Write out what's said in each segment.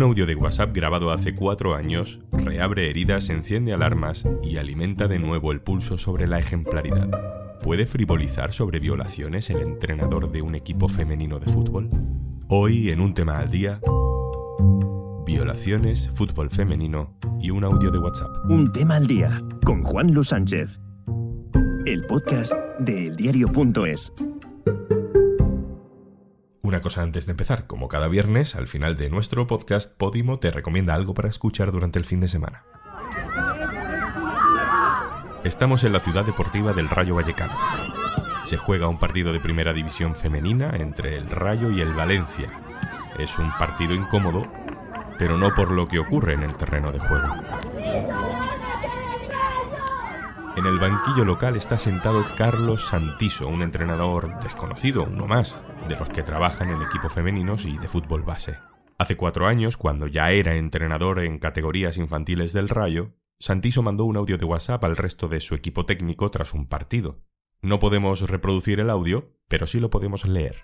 Un audio de WhatsApp grabado hace cuatro años reabre heridas, enciende alarmas y alimenta de nuevo el pulso sobre la ejemplaridad. ¿Puede frivolizar sobre violaciones el entrenador de un equipo femenino de fútbol? Hoy en un tema al día, violaciones, fútbol femenino y un audio de WhatsApp. Un tema al día con Juan Luis Sánchez. El podcast de eldiario.es. Una cosa antes de empezar, como cada viernes, al final de nuestro podcast, Podimo te recomienda algo para escuchar durante el fin de semana. Estamos en la ciudad deportiva del Rayo Vallecano. Se juega un partido de primera división femenina entre el Rayo y el Valencia. Es un partido incómodo, pero no por lo que ocurre en el terreno de juego. En el banquillo local está sentado Carlos Santiso, un entrenador desconocido, uno más, de los que trabajan en equipos femeninos y de fútbol base. Hace cuatro años, cuando ya era entrenador en categorías infantiles del Rayo, Santiso mandó un audio de WhatsApp al resto de su equipo técnico tras un partido. No podemos reproducir el audio, pero sí lo podemos leer.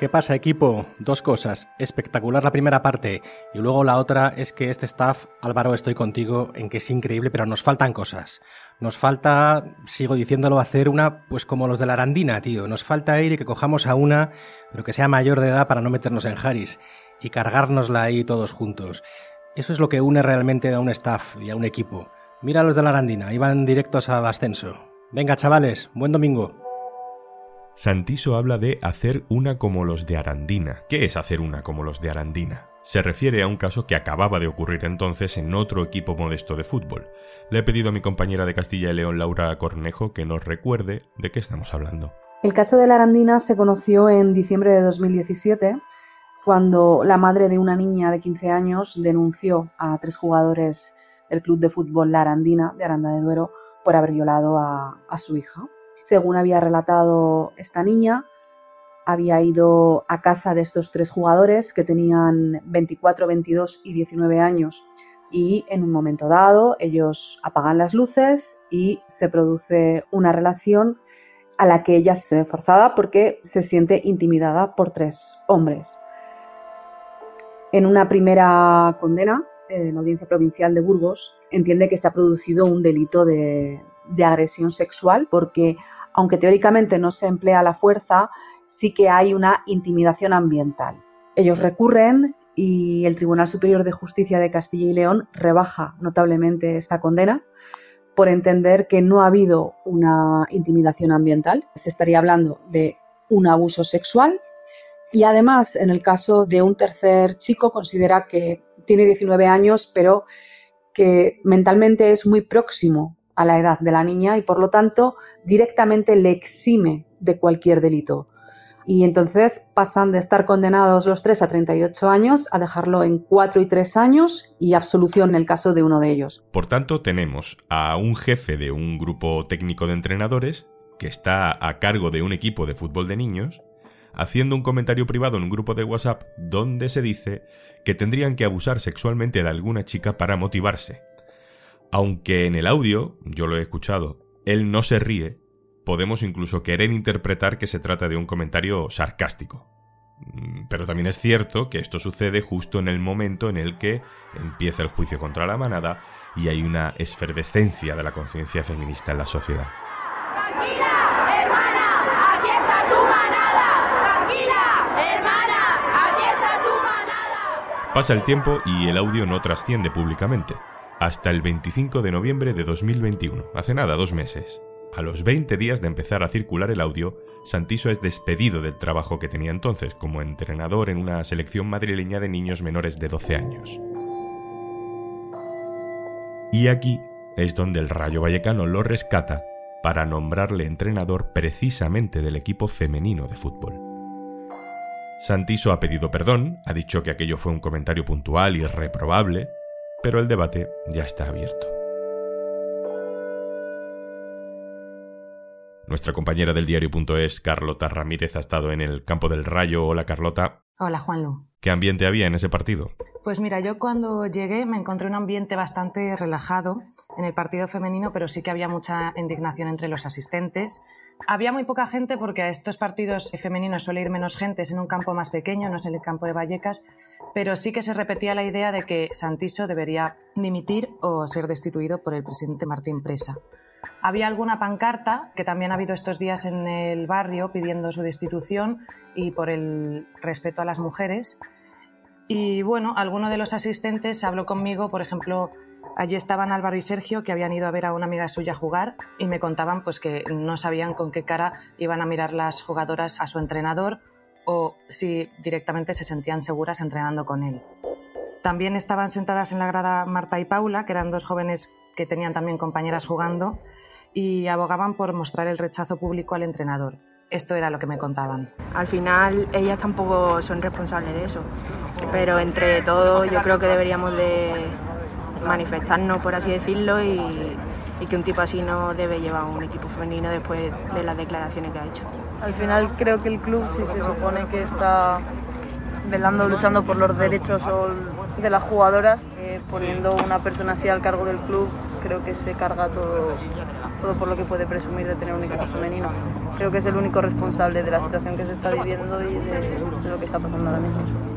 ¿Qué pasa, equipo? Dos cosas. Espectacular la primera parte y luego la otra es que este staff, Álvaro, estoy contigo en que es increíble, pero nos faltan cosas. Nos falta, sigo diciéndolo, hacer una, pues como los de la Arandina, tío. Nos falta ir y que cojamos a una, pero que sea mayor de edad para no meternos en Haris y cargárnosla ahí todos juntos. Eso es lo que une realmente a un staff y a un equipo. Mira a los de la Arandina, iban directos al ascenso. Venga, chavales, buen domingo. Santiso habla de hacer una como los de Arandina. ¿Qué es hacer una como los de Arandina? Se refiere a un caso que acababa de ocurrir entonces en otro equipo modesto de fútbol. Le he pedido a mi compañera de Castilla y León, Laura Cornejo, que nos recuerde de qué estamos hablando. El caso de la Arandina se conoció en diciembre de 2017, cuando la madre de una niña de 15 años denunció a tres jugadores del club de fútbol La Arandina de Aranda de Duero por haber violado a, a su hija. Según había relatado esta niña, había ido a casa de estos tres jugadores que tenían 24, 22 y 19 años y en un momento dado ellos apagan las luces y se produce una relación a la que ella se ve forzada porque se siente intimidada por tres hombres. En una primera condena, en la Audiencia Provincial de Burgos, entiende que se ha producido un delito de, de agresión sexual porque aunque teóricamente no se emplea la fuerza, sí que hay una intimidación ambiental. Ellos recurren y el Tribunal Superior de Justicia de Castilla y León rebaja notablemente esta condena por entender que no ha habido una intimidación ambiental, se estaría hablando de un abuso sexual y además en el caso de un tercer chico considera que tiene 19 años pero que mentalmente es muy próximo a la edad de la niña y por lo tanto directamente le exime de cualquier delito. Y entonces pasan de estar condenados los tres a 38 años a dejarlo en 4 y 3 años y absolución en el caso de uno de ellos. Por tanto, tenemos a un jefe de un grupo técnico de entrenadores que está a cargo de un equipo de fútbol de niños haciendo un comentario privado en un grupo de WhatsApp donde se dice que tendrían que abusar sexualmente de alguna chica para motivarse. Aunque en el audio, yo lo he escuchado, él no se ríe, podemos incluso querer interpretar que se trata de un comentario sarcástico. Mm, pero también es cierto que esto sucede justo en el momento en el que empieza el juicio contra la manada y hay una esfervescencia de la conciencia feminista en la sociedad. Tranquila, hermana, aquí está tu manada. Tranquila, hermana, aquí está tu manada. Pasa el tiempo y el audio no trasciende públicamente. Hasta el 25 de noviembre de 2021, hace nada, dos meses. A los 20 días de empezar a circular el audio, Santiso es despedido del trabajo que tenía entonces como entrenador en una selección madrileña de niños menores de 12 años. Y aquí es donde el Rayo Vallecano lo rescata para nombrarle entrenador precisamente del equipo femenino de fútbol. Santiso ha pedido perdón, ha dicho que aquello fue un comentario puntual y reprobable, pero el debate ya está abierto. Nuestra compañera del diario.es, Carlota Ramírez, ha estado en el campo del Rayo. Hola Carlota. Hola, Juanlu. ¿Qué ambiente había en ese partido? Pues mira, yo cuando llegué me encontré un ambiente bastante relajado en el partido femenino, pero sí que había mucha indignación entre los asistentes. Había muy poca gente porque a estos partidos femeninos suele ir menos gente, es en un campo más pequeño, no es en el campo de Vallecas, pero sí que se repetía la idea de que Santiso debería dimitir o ser destituido por el presidente Martín Presa. Había alguna pancarta que también ha habido estos días en el barrio pidiendo su destitución y por el respeto a las mujeres. Y bueno, alguno de los asistentes habló conmigo, por ejemplo, allí estaban Álvaro y Sergio que habían ido a ver a una amiga suya jugar y me contaban pues que no sabían con qué cara iban a mirar las jugadoras a su entrenador o si directamente se sentían seguras entrenando con él. También estaban sentadas en la grada Marta y Paula, que eran dos jóvenes que tenían también compañeras jugando y abogaban por mostrar el rechazo público al entrenador. Esto era lo que me contaban. Al final ellas tampoco son responsables de eso, pero entre todos yo creo que deberíamos de manifestarnos, por así decirlo, y, que un tipo así no debe llevar un equipo femenino después de las declaraciones que ha hecho. Al final creo que el club, si se supone que está velando, luchando por los derechos de las jugadoras, eh, poniendo una persona así al cargo del club, creo que se carga todo, todo por lo que puede presumir de tener un equipo femenino. Creo que es el único responsable de la situación que se está viviendo y de, de lo que está pasando ahora mismo.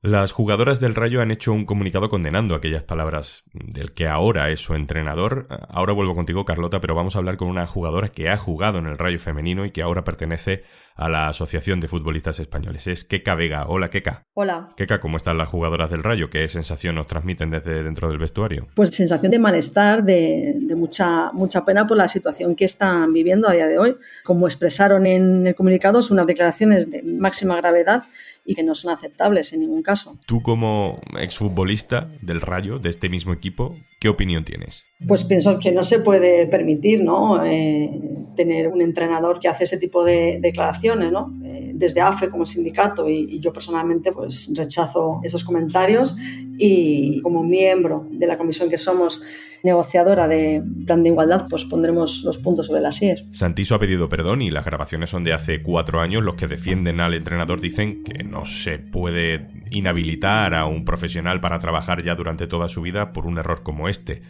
Las jugadoras del Rayo han hecho un comunicado condenando aquellas palabras del que ahora es su entrenador. Ahora vuelvo contigo, Carlota, pero vamos a hablar con una jugadora que ha jugado en el Rayo femenino y que ahora pertenece a la Asociación de Futbolistas Españoles. Es Keka Vega. Hola, Keka. Hola. Keka, ¿cómo están las jugadoras del Rayo? ¿Qué sensación nos transmiten desde dentro del vestuario? Pues sensación de malestar, de, de mucha, mucha pena por la situación que están viviendo a día de hoy. Como expresaron en el comunicado, son unas declaraciones de máxima gravedad y que no son aceptables en ningún caso. Tú como exfutbolista del Rayo, de este mismo equipo, ¿qué opinión tienes? Pues pienso que no se puede permitir ¿no? Eh, tener un entrenador que hace ese tipo de declaraciones, ¿no? Desde AFE como sindicato y, y, yo personalmente pues rechazo esos comentarios y como miembro de la comisión que somos negociadora de plan de igualdad, pues pondremos los puntos sobre las IES. Santiso ha pedido perdón y las grabaciones son de hace cuatro años. Los que defienden al entrenador dicen que no se puede inhabilitar a un profesional para trabajar ya durante toda su vida por un error como este.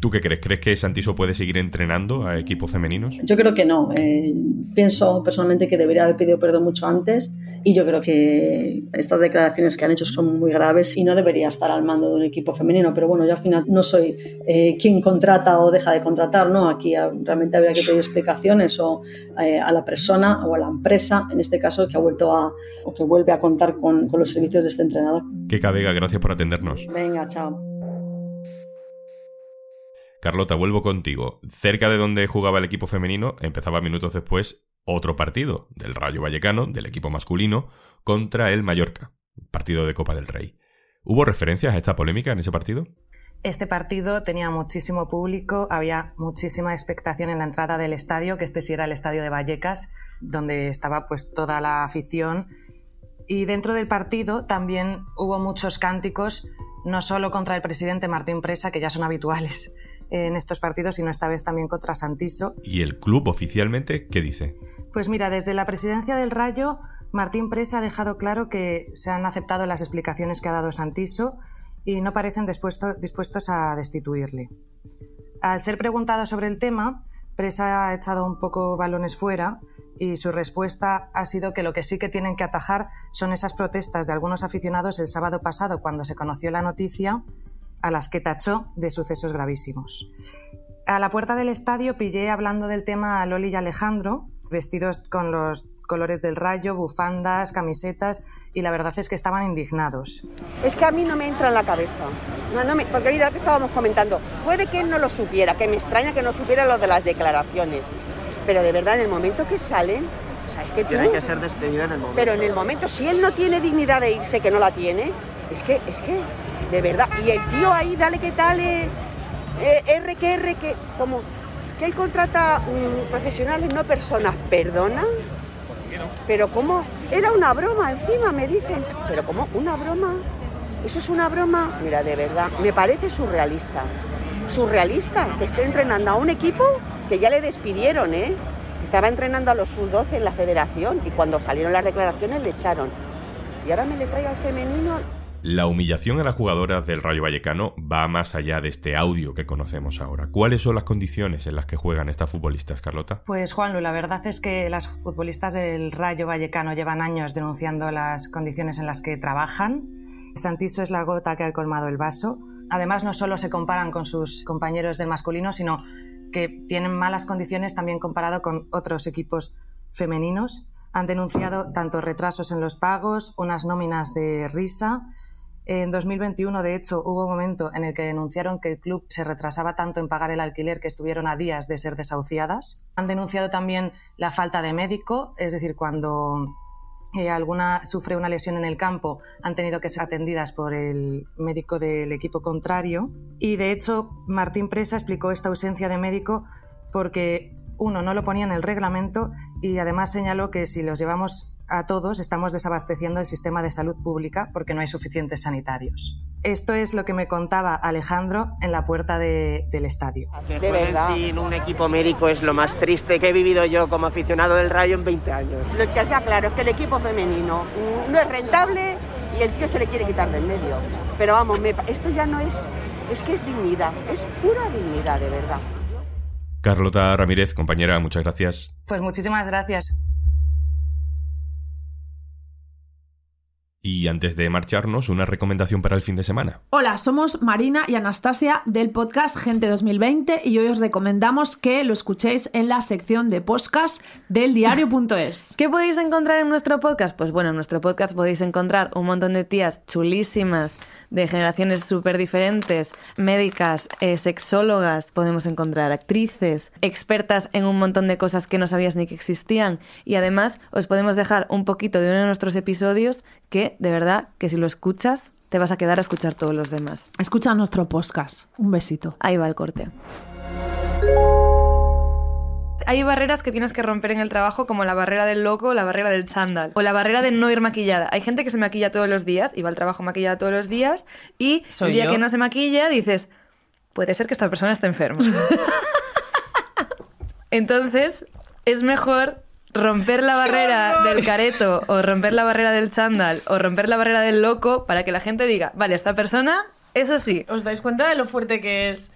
¿Tú qué crees? ¿Crees que Santiso puede seguir entrenando a equipos femeninos? Yo creo que no. Eh, pienso personalmente que debería haber pedido perdón mucho antes y yo creo que estas declaraciones que han hecho son muy graves y no debería estar al mando de un equipo femenino. Pero bueno, yo al final no soy eh, quien contrata o deja de contratar, ¿no? Aquí realmente habría que pedir explicaciones o eh, a la persona o a la empresa, en este caso, que ha vuelto a o que vuelve a contar con, con los servicios de este entrenador. Que Vega, gracias por atendernos. Venga, chao. Carlota, vuelvo contigo. Cerca de donde jugaba el equipo femenino, empezaba minutos después otro partido del Rayo Vallecano, del equipo masculino, contra el Mallorca, partido de Copa del Rey. ¿Hubo referencias a esta polémica en ese partido? Este partido tenía muchísimo público, había muchísima expectación en la entrada del estadio, que este sí era el estadio de Vallecas, donde estaba pues toda la afición. Y dentro del partido también hubo muchos cánticos, no solo contra el presidente Martín Presa, que ya son habituales, en estos partidos, sino esta vez también contra Santiso. ¿Y el club oficialmente qué dice? Pues mira, desde la presidencia del Rayo, Martín Presa ha dejado claro que se han aceptado las explicaciones que ha dado Santiso y no parecen dispuesto, dispuestos a destituirle. Al ser preguntado sobre el tema, Presa ha echado un poco balones fuera y su respuesta ha sido que lo que sí que tienen que atajar son esas protestas de algunos aficionados el sábado pasado cuando se conoció la noticia a las que tachó de sucesos gravísimos. A la puerta del estadio pillé hablando del tema a Loli y Alejandro, vestidos con los colores del rayo, bufandas, camisetas, y la verdad es que estaban indignados. Es que a mí no me entra en la cabeza, no, no me, porque mira lo que estábamos comentando, puede que él no lo supiera, que me extraña que no supiera lo de las declaraciones, pero de verdad en el momento que salen, o sea, es que Tiene que ser despedido en el momento. pero en el momento, si él no tiene dignidad de irse, que no la tiene, es que, es que, de verdad, y el tío ahí, dale que tal, eh, eh, R que R que, como, que él contrata profesionales, no personas, perdona, pero cómo, era una broma encima, me dicen, pero cómo, una broma, eso es una broma, mira, de verdad, me parece surrealista, surrealista, que esté entrenando a un equipo que ya le despidieron, ¿eh? Estaba entrenando a los sub-12 en la federación y cuando salieron las declaraciones le echaron. Y ahora me le traigo al femenino. La humillación a las jugadoras del Rayo Vallecano va más allá de este audio que conocemos ahora. ¿Cuáles son las condiciones en las que juegan estas futbolistas, Carlota? Pues Juanlu, la verdad es que las futbolistas del Rayo Vallecano llevan años denunciando las condiciones en las que trabajan. Santiso es la gota que ha colmado el vaso. Además, no solo se comparan con sus compañeros del masculino, sino que tienen malas condiciones también comparado con otros equipos femeninos. Han denunciado tanto retrasos en los pagos, unas nóminas de risa, en 2021, de hecho, hubo un momento en el que denunciaron que el club se retrasaba tanto en pagar el alquiler que estuvieron a días de ser desahuciadas. Han denunciado también la falta de médico, es decir, cuando eh, alguna sufre una lesión en el campo, han tenido que ser atendidas por el médico del equipo contrario. Y de hecho, Martín Presa explicó esta ausencia de médico porque uno no lo ponía en el reglamento y además señaló que si los llevamos a todos estamos desabasteciendo el sistema de salud pública porque no hay suficientes sanitarios. Esto es lo que me contaba Alejandro en la puerta de- del estadio. De verdad. sin un equipo médico es lo más triste que he vivido yo como aficionado del Rayo en 20 años. Lo que sea claro es que el equipo femenino no es rentable y el tío se le quiere quitar del medio. Pero vamos, me esto ya no es, es que es dignidad, es pura dignidad, de verdad. Carlota Ramírez, compañera, muchas gracias. Pues muchísimas gracias. Y antes de marcharnos, una recomendación para el fin de semana. Hola, somos Marina y Anastasia del podcast Gente 2020 y hoy os recomendamos que lo escuchéis en la sección de podcast del diario.es. ¿Qué podéis encontrar en nuestro podcast? Pues bueno, en nuestro podcast podéis encontrar un montón de tías chulísimas, de generaciones súper diferentes, médicas, eh, sexólogas, podemos encontrar actrices, expertas en un montón de cosas que no sabías ni que existían y además os podemos dejar un poquito de uno de nuestros episodios que, de verdad, que si lo escuchas, te vas a quedar a escuchar todos los demás. Escucha nuestro podcast. Un besito. Ahí va el corte. Hay barreras que tienes que romper en el trabajo, como la barrera del loco, la barrera del chándal, o la barrera de no ir maquillada. Hay gente que se maquilla todos los días y va al trabajo maquillada todos los días, y Soy el día yo. que no se maquilla dices, puede ser que esta persona esté enferma. Entonces, es mejor romper la barrera del careto, o romper la barrera del chándal, o romper la barrera del loco, para que la gente diga, vale, esta persona, eso sí, ¿Os dais cuenta de lo fuerte que es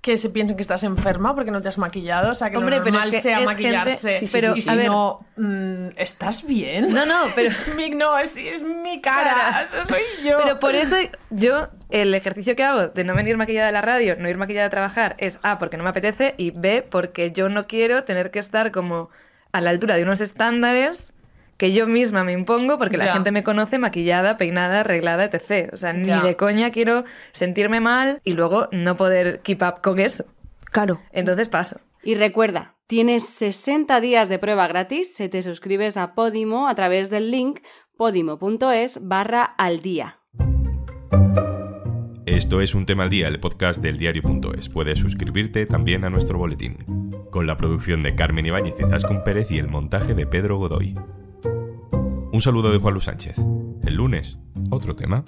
que se piensen que estás enferma porque no te has maquillado? O sea, que Hombre, lo pero normal es que sea es maquillarse. gente- Sí, sí, pero, y si a ver- no, mm, ¿estás bien? No, no, pero- Es mi, no, es, es mi cara, Cara. eso soy yo. Pero por eso yo, el ejercicio que hago de no venir maquillada a la radio, no ir maquillada a trabajar, es A, porque no me apetece, y B, porque yo no quiero tener que estar como a la altura de unos estándares que yo misma me impongo porque la Ya. gente me conoce maquillada, peinada, arreglada, etc. O sea, ni Ya. de coña quiero sentirme mal y luego no poder keep up con eso. Claro. Entonces paso. Y recuerda, tienes 60 días de prueba gratis si te suscribes a Podimo a través del link podimo.es barra al día. Esto es Un Tema al Día, el podcast del diario.es. Puedes suscribirte también a nuestro boletín. Con la producción de Carmen Ibáñez y Zascon Pérez y el montaje de Pedro Godoy. Un saludo de Juan Luis Sánchez. El lunes, otro tema.